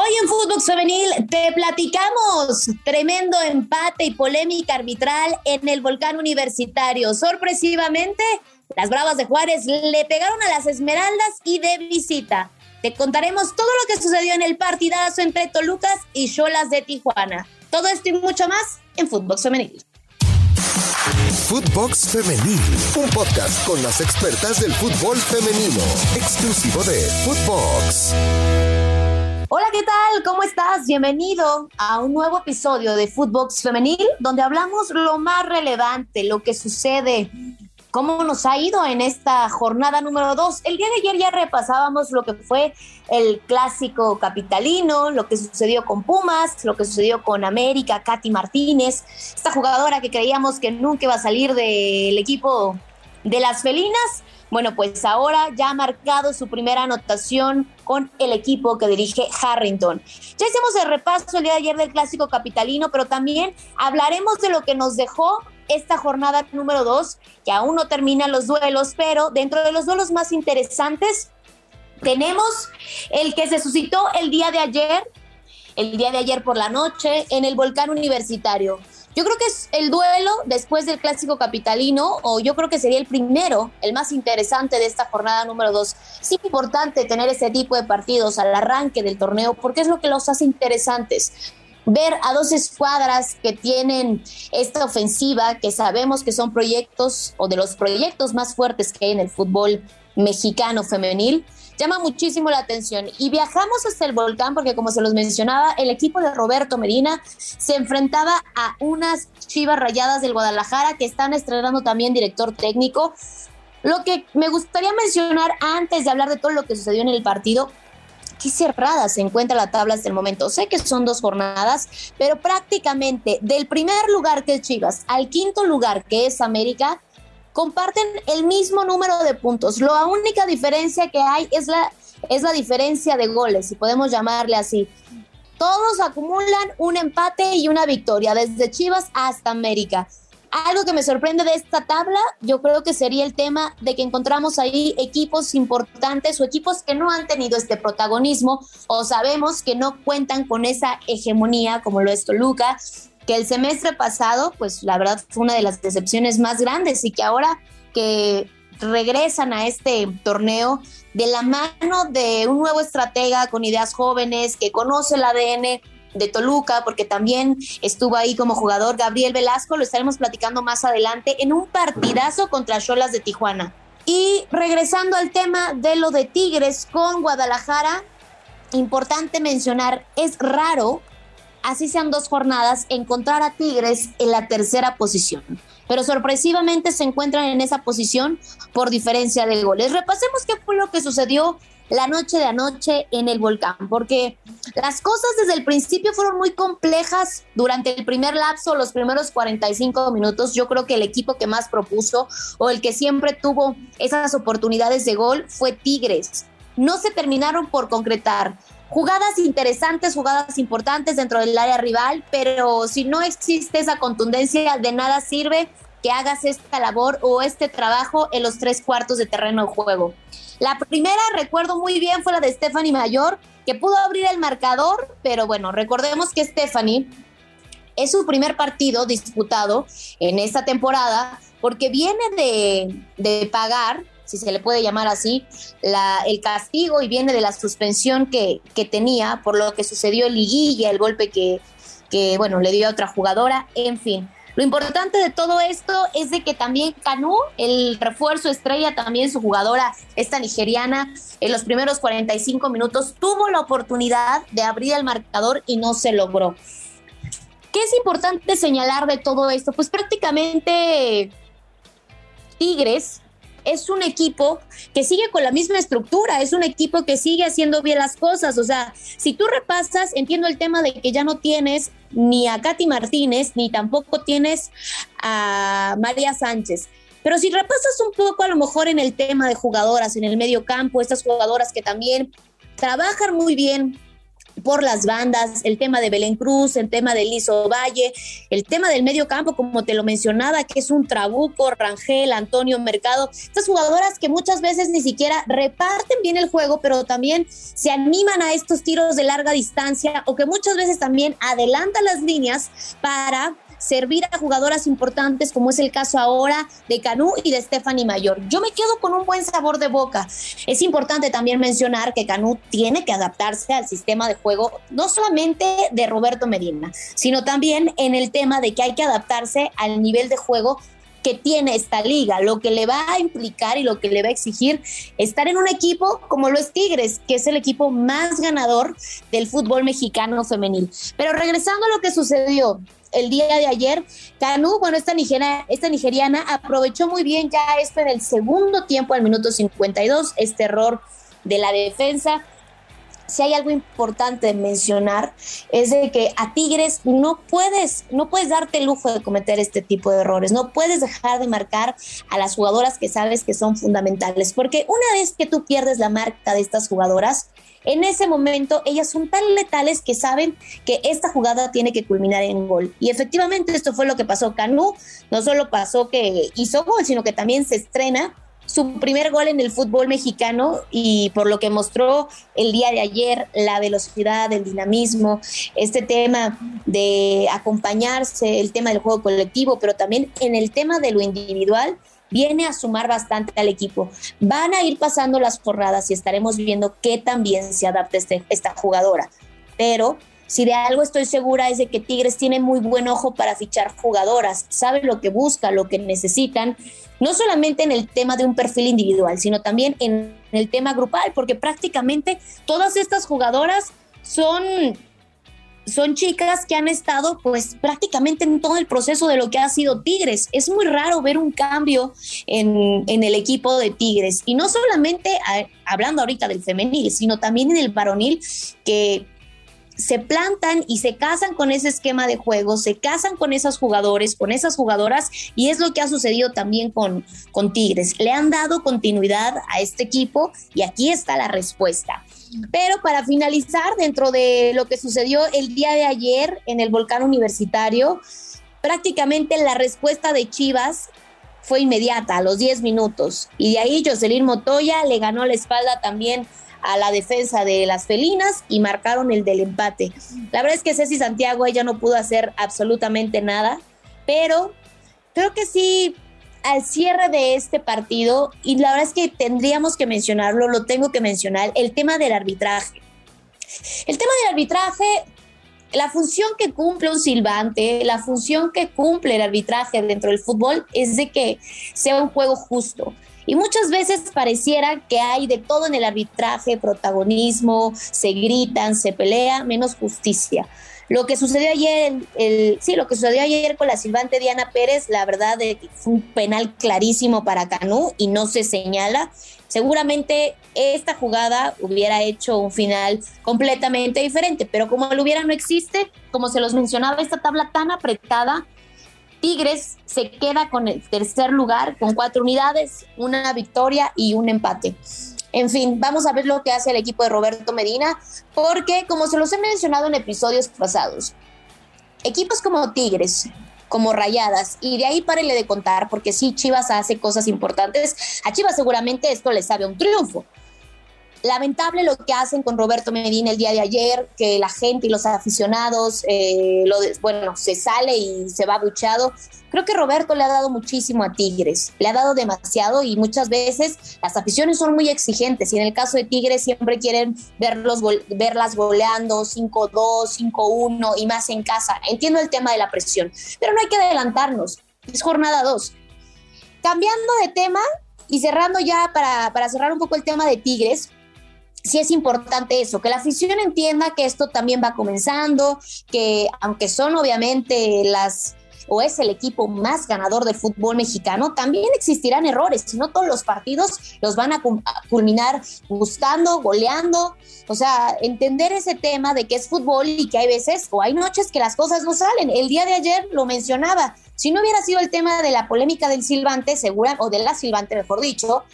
Hoy en Fútbol Femenil te platicamos tremendo empate y polémica arbitral en el volcán universitario. Sorpresivamente, las Bravas de Juárez le pegaron a las Esmeraldas y de visita. Te contaremos todo lo que sucedió en el partidazo entre Tolucas y Cholas de Tijuana. Todo esto y mucho más en Fútbol Femenil. Footbox Femenil, un podcast con las expertas del fútbol femenino, exclusivo de Footbox. ¿Qué tal? ¿Cómo estás? Bienvenido a un nuevo episodio de Footbox Femenil, donde hablamos lo más relevante, lo que sucede cómo nos ha ido en esta jornada número dos. El día de ayer ya repasábamos lo que fue el clásico capitalino, lo que sucedió con Pumas, lo que sucedió con América, Katy Martínez, esta jugadora que creíamos que nunca iba a salir del equipo de las felinas. Bueno, pues ahora ya ha marcado su primera anotación con el equipo que dirige Harrington. Ya hicimos el repaso el día de ayer del clásico capitalino, pero también hablaremos de lo que nos dejó esta jornada número dos, que aún no terminan los duelos, pero dentro de los duelos más interesantes tenemos el que se suscitó el día de ayer, el día de ayer por la noche, en el volcán universitario. Yo creo que es el duelo después del clásico capitalino, o yo creo que sería el primero, el más interesante de esta jornada número dos. Es importante tener este tipo de partidos al arranque del torneo porque es lo que los hace interesantes ver a dos escuadras que tienen esta ofensiva, que sabemos que son proyectos o de los proyectos más fuertes que hay en el fútbol mexicano femenil, llama muchísimo la atención. Y viajamos hasta el volcán porque, como se los mencionaba, el equipo de Roberto Medina se enfrentaba a unas chivas rayadas del Guadalajara que están estrenando también director técnico. Lo que me gustaría mencionar antes de hablar de todo lo que sucedió en el partido qué cerrada se encuentra la tabla hasta el momento. Sé que son dos jornadas, pero prácticamente del primer lugar que es Chivas al quinto lugar que es América, comparten el mismo número de puntos. La única diferencia que hay es la, es la diferencia de goles, si podemos llamarle así. Todos acumulan un empate y una victoria, desde Chivas hasta América. Algo que me sorprende de esta tabla, yo creo que sería el tema de que encontramos ahí equipos importantes o equipos que no han tenido este protagonismo o sabemos que no cuentan con esa hegemonía como lo es Toluca, que el semestre pasado, pues la verdad fue una de las decepciones más grandes y que ahora que regresan a este torneo de la mano de un nuevo estratega con ideas jóvenes que conoce el ADN de Toluca, porque también estuvo ahí como jugador Gabriel Velasco, lo estaremos platicando más adelante en un partidazo contra Cholas de Tijuana. Y regresando al tema de lo de Tigres con Guadalajara, importante mencionar, es raro, así sean dos jornadas, encontrar a Tigres en la tercera posición. Pero sorpresivamente se encuentran en esa posición por diferencia de goles. Repasemos qué fue lo que sucedió la noche de anoche en el volcán, porque las cosas desde el principio fueron muy complejas durante el primer lapso, los primeros 45 minutos. Yo creo que el equipo que más propuso o el que siempre tuvo esas oportunidades de gol fue Tigres. No se terminaron por concretar. Jugadas interesantes, jugadas importantes dentro del área rival, pero si no existe esa contundencia, de nada sirve que hagas esta labor o este trabajo en los tres cuartos de terreno de juego. La primera, recuerdo muy bien, fue la de Stephanie Mayor, que pudo abrir el marcador, pero bueno, recordemos que Stephanie es su primer partido disputado en esta temporada porque viene de, de pagar, si se le puede llamar así, el castigo y viene de la suspensión que, que tenía por lo que sucedió en Liguilla, el golpe que, que, bueno, le dio a otra jugadora, en fin. Lo importante de todo esto es de que también Canu, el refuerzo estrella, también su jugadora, esta nigeriana, en los primeros 45 minutos tuvo la oportunidad de abrir el marcador y no se logró. ¿Qué es importante señalar de todo esto? Pues prácticamente Tigres es un equipo que sigue con la misma estructura, es un equipo que sigue haciendo bien las cosas. O sea, si tú repasas, entiendo el tema de que ya no tienes ni a Katy Martínez, ni tampoco tienes a María Sánchez. Pero si repasas un poco a lo mejor en el tema de jugadoras en el medio campo, estas jugadoras que también trabajan muy bien por las bandas, el tema de Belén Cruz, el tema de Lizo Valle, el tema del medio campo, como te lo mencionaba, que es un Trabuco, Rangel, Antonio Mercado, estas jugadoras que muchas veces ni siquiera reparten bien el juego, pero también se animan a estos tiros de larga distancia o que muchas veces también adelantan las líneas para servir a jugadoras importantes, como es el caso ahora de Canú y de Stephanie Mayor. Yo me quedo con un buen sabor de boca. Es importante también mencionar que Canú tiene que adaptarse al sistema de juego, no solamente de Roberto Medina, sino también en el tema de que hay que adaptarse al nivel de juego que tiene esta liga, lo que le va a implicar y lo que le va a exigir estar en un equipo como lo es Tigres, que es el equipo más ganador del fútbol mexicano femenil. Pero regresando a lo que sucedió, el día de ayer. Canu, bueno, esta, esta nigeriana aprovechó muy bien ya esto en el segundo tiempo, al minuto 52, este error de la defensa. Si hay algo importante de mencionar es de que a Tigres no puedes, no puedes darte el lujo de cometer este tipo de errores, no puedes dejar de marcar a las jugadoras que sabes que son fundamentales, porque una vez que tú pierdes la marca de estas jugadoras, en ese momento ellas son tan letales que saben que esta jugada tiene que culminar en gol. Y efectivamente esto fue lo que pasó. Canú no solo pasó que hizo gol, sino que también se estrena su primer gol en el fútbol mexicano y por lo que mostró el día de ayer, la velocidad, el dinamismo, este tema de acompañarse, el tema del juego colectivo, pero también en el tema de lo individual, viene a sumar bastante al equipo. Van a ir pasando las jornadas y estaremos viendo qué también se adapta este, esta jugadora. Pero si de algo estoy segura es de que Tigres tiene muy buen ojo para fichar jugadoras, sabe lo que busca, lo que necesitan, no solamente en el tema de un perfil individual, sino también en el tema grupal, porque prácticamente todas estas jugadoras son son chicas que han estado pues prácticamente en todo el proceso de lo que ha sido Tigres. Es muy raro ver un cambio en, el equipo de Tigres. Y no solamente hablando ahorita del femenil, sino también en el varonil que se plantan y se casan con ese esquema de juego, se casan con esos jugadores, con esas jugadoras, y es lo que ha sucedido también con, con Tigres. Le han dado continuidad a este equipo y aquí está la respuesta. Pero para finalizar, dentro de lo que sucedió el día de ayer en el volcán universitario, prácticamente la respuesta de Chivas fue inmediata, a los 10 minutos. Y de ahí Jocelyn Motoya le ganó la espalda también a la defensa de las felinas y marcaron el del empate. La verdad es que Ceci Santiago ella no pudo hacer absolutamente nada, pero creo que sí al cierre de este partido, y la verdad es que tendríamos que mencionarlo, lo tengo que mencionar, el tema del arbitraje. El tema del arbitraje, la función que cumple un silbante, la función que cumple el arbitraje dentro del fútbol es de que sea un juego justo. Y muchas veces pareciera que hay de todo en el arbitraje, protagonismo, se gritan, se pelea, menos justicia. Lo que sucedió ayer, el, sí, lo que sucedió ayer con la silbante Diana Pérez, la verdad fue un penal clarísimo para Canú y no se señala. Seguramente esta jugada hubiera hecho un final completamente diferente, pero como lo hubiera no existe, como se los mencionaba, esta tabla tan apretada, Tigres se queda con el tercer lugar con cuatro unidades, una victoria y un empate. En fin, vamos a ver lo que hace el equipo de Roberto Medina, porque como se los he mencionado en episodios pasados, equipos como Tigres, como Rayadas, y de ahí párele de contar, porque si Chivas hace cosas importantes, a Chivas seguramente esto le sabe un triunfo, Lamentable lo que hacen con Roberto Medina el día de ayer, que la gente y los aficionados, eh, lo bueno, se sale y se va buchado. Creo que Roberto le ha dado muchísimo a Tigres, le ha dado demasiado y muchas veces las aficiones son muy exigentes y en el caso de Tigres siempre quieren verlos, verlas goleando 5-2, 5-1 y más en casa. Entiendo el tema de la presión, pero no hay que adelantarnos, es jornada 2. Cambiando de tema y cerrando ya para cerrar un poco el tema de Tigres, sí es importante eso, que la afición entienda que esto también va comenzando, que aunque son obviamente las o es el equipo más ganador del fútbol mexicano, también existirán errores, si no todos los partidos los van a culminar gustando, goleando, o sea, entender ese tema de que es fútbol y que hay veces o hay noches que las cosas no salen. El día de ayer lo mencionaba, si no hubiera sido el tema de la polémica del silbante, segura, o de la silbante, mejor dicho,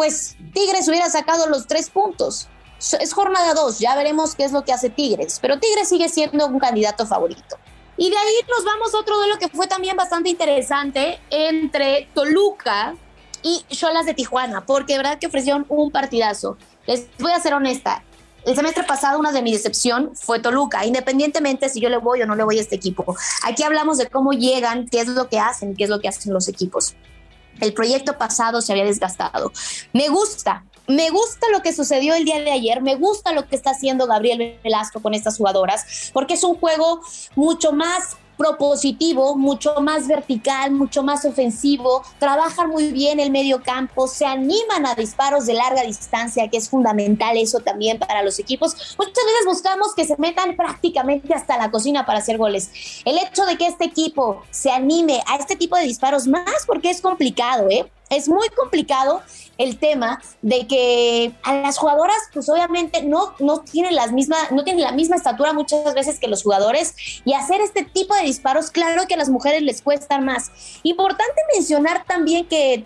pues Tigres hubiera sacado los tres puntos. es jornada 2, ya veremos qué es lo que hace Tigres, pero Tigres sigue siendo un candidato favorito. Y de ahí nos vamos a otro duelo que fue también bastante interesante entre Toluca y Cholas de Tijuana, porque de verdad que ofrecieron un partidazo. Les voy a ser honesta, el semestre pasado una de mi decepción fue Toluca, independientemente si yo le voy o no le voy a este equipo. Aquí hablamos de cómo llegan, qué es lo que hacen, qué es lo que hacen los equipos. El proyecto pasado se había desgastado. Me gusta, me gusta lo que sucedió el día de ayer, me gusta lo que está haciendo Gabriel Velasco con estas jugadoras, porque es un juego mucho más propositivo, mucho más vertical, mucho más ofensivo, trabajan muy bien el medio campo, se animan a disparos de larga distancia, que es fundamental eso también para los equipos. Muchas veces buscamos que se metan prácticamente hasta la cocina para hacer goles. El hecho de que este equipo se anime a este tipo de disparos, más porque es complicado, ¿eh? Es muy complicado el tema de que a las jugadoras, pues obviamente no, no, tienen las mismas, no tienen la misma estatura muchas veces que los jugadores y hacer este tipo de disparos, claro que a las mujeres les cuesta más. Importante mencionar también que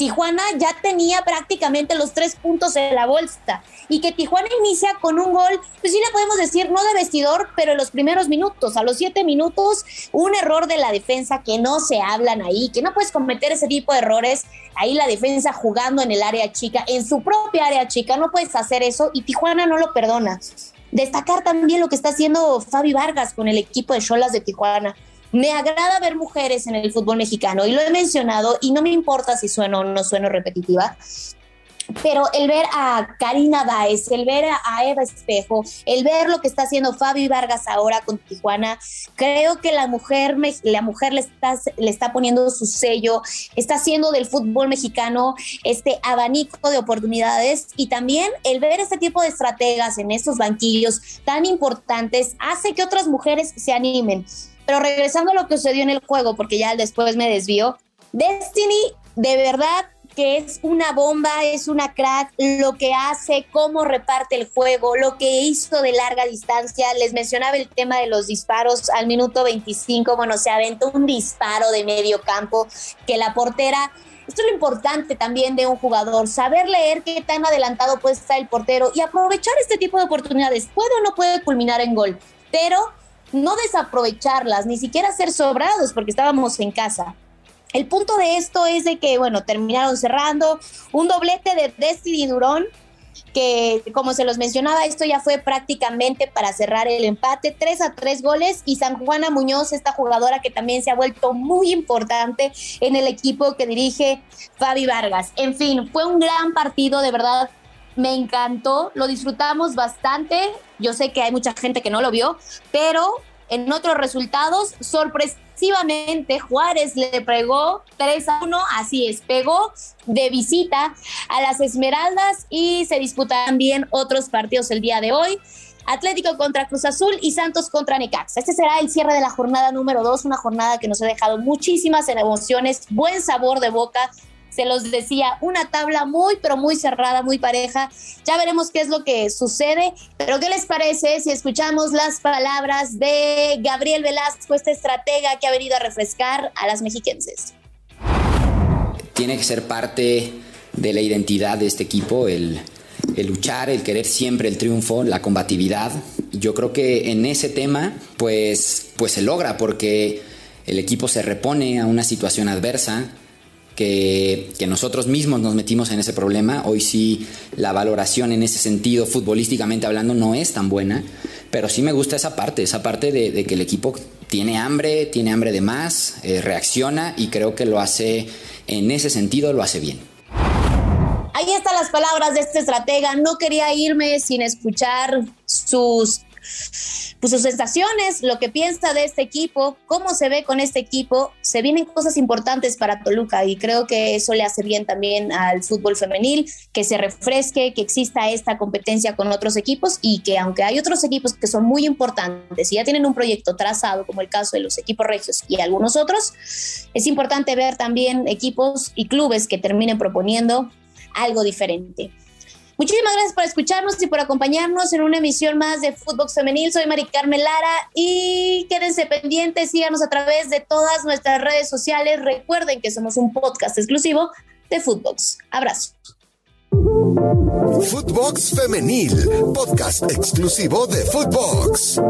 Tijuana ya tenía prácticamente los tres puntos en la bolsa y que Tijuana inicia con un gol, pues sí le podemos decir, no de vestidor, pero en los primeros minutos, a los siete minutos, un error de la defensa que no se hablan ahí, que no puedes cometer ese tipo de errores, ahí la defensa jugando en el área chica, en su propia área chica, no puedes hacer eso y Tijuana no lo perdona. Destacar también lo que está haciendo Fabi Vargas con el equipo de Cholas de Tijuana me agrada ver mujeres en el fútbol mexicano y lo he mencionado y no me importa si sueno o no sueno repetitiva, pero el ver a Karina Baez, el ver a Eva Espejo, el ver lo que está haciendo Fabi Vargas ahora con Tijuana, creo que la mujer, la mujer le está, le está poniendo su sello, está haciendo del fútbol mexicano este abanico de oportunidades y también el ver este tipo de estrategas en estos banquillos tan importantes hace que otras mujeres se animen. Pero regresando a lo que sucedió en el juego, porque ya después me desvió, Destiny de verdad que es una bomba, es una crack, lo que hace, cómo reparte el juego, lo que hizo de larga distancia. Les mencionaba el tema de los disparos al minuto 25, bueno, se aventó un disparo de medio campo que la portera esto es lo importante también de un jugador, saber leer qué tan adelantado puede estar el portero y aprovechar este tipo de oportunidades. Puede o no puede culminar en gol, pero no desaprovecharlas, ni siquiera ser sobrados porque estábamos en casa. El punto de esto es de que, bueno, terminaron cerrando un doblete de Destiny Durón, que como se los mencionaba, esto ya fue prácticamente para cerrar el empate, 3 a 3 goles y San Juana Muñoz, esta jugadora que también se ha vuelto muy importante en el equipo que dirige Fabi Vargas. En fin, fue un gran partido, de verdad, me encantó, lo disfrutamos bastante. Yo sé que hay mucha gente que no lo vio, pero en otros resultados, sorpresivamente, Juárez le pegó 3 a 1, así es, pegó de visita a las Esmeraldas y se disputan también otros partidos el día de hoy. Atlético contra Cruz Azul y Santos contra Necaxa. Este será el cierre de la jornada número 2, una jornada que nos ha dejado muchísimas emociones, buen sabor de boca, se los decía, una tabla muy, pero muy cerrada, muy pareja. Ya veremos qué es lo que sucede, pero ¿qué les parece si escuchamos las palabras de Gabriel Velasco, este estratega que ha venido a refrescar a las mexiquenses? Tiene que ser parte de la identidad de este equipo, el, el luchar, el querer siempre el triunfo, la combatividad. Yo creo que en ese tema, pues, pues se logra porque el equipo se repone a una situación adversa, que, nosotros mismos nos metimos en ese problema. Hoy sí la valoración en ese sentido, futbolísticamente hablando, no es tan buena, pero sí me gusta esa parte, esa parte de, que el equipo tiene hambre, tiene hambre de más, eh, reacciona y creo que lo hace, en ese sentido, lo hace bien. Ahí están las palabras de este estratega. No quería irme sin escuchar sus pues sus sensaciones, lo que piensa de este equipo, cómo se ve con este equipo. Se vienen cosas importantes para Toluca y creo que eso le hace bien también al fútbol femenil, que se refresque, que exista esta competencia con otros equipos y que aunque hay otros equipos que son muy importantes y ya tienen un proyecto trazado, como el caso de los equipos regios y algunos otros, es importante ver también equipos y clubes que terminen proponiendo algo diferente. Muchísimas gracias por escucharnos y por acompañarnos en una emisión más de Fútbol Femenil. Soy Mari Carmen Lara y quédense pendientes, síganos a través de todas nuestras redes sociales. Recuerden que somos un podcast exclusivo de Footbox. Abrazo. Footbox Femenil, podcast exclusivo de Footbox.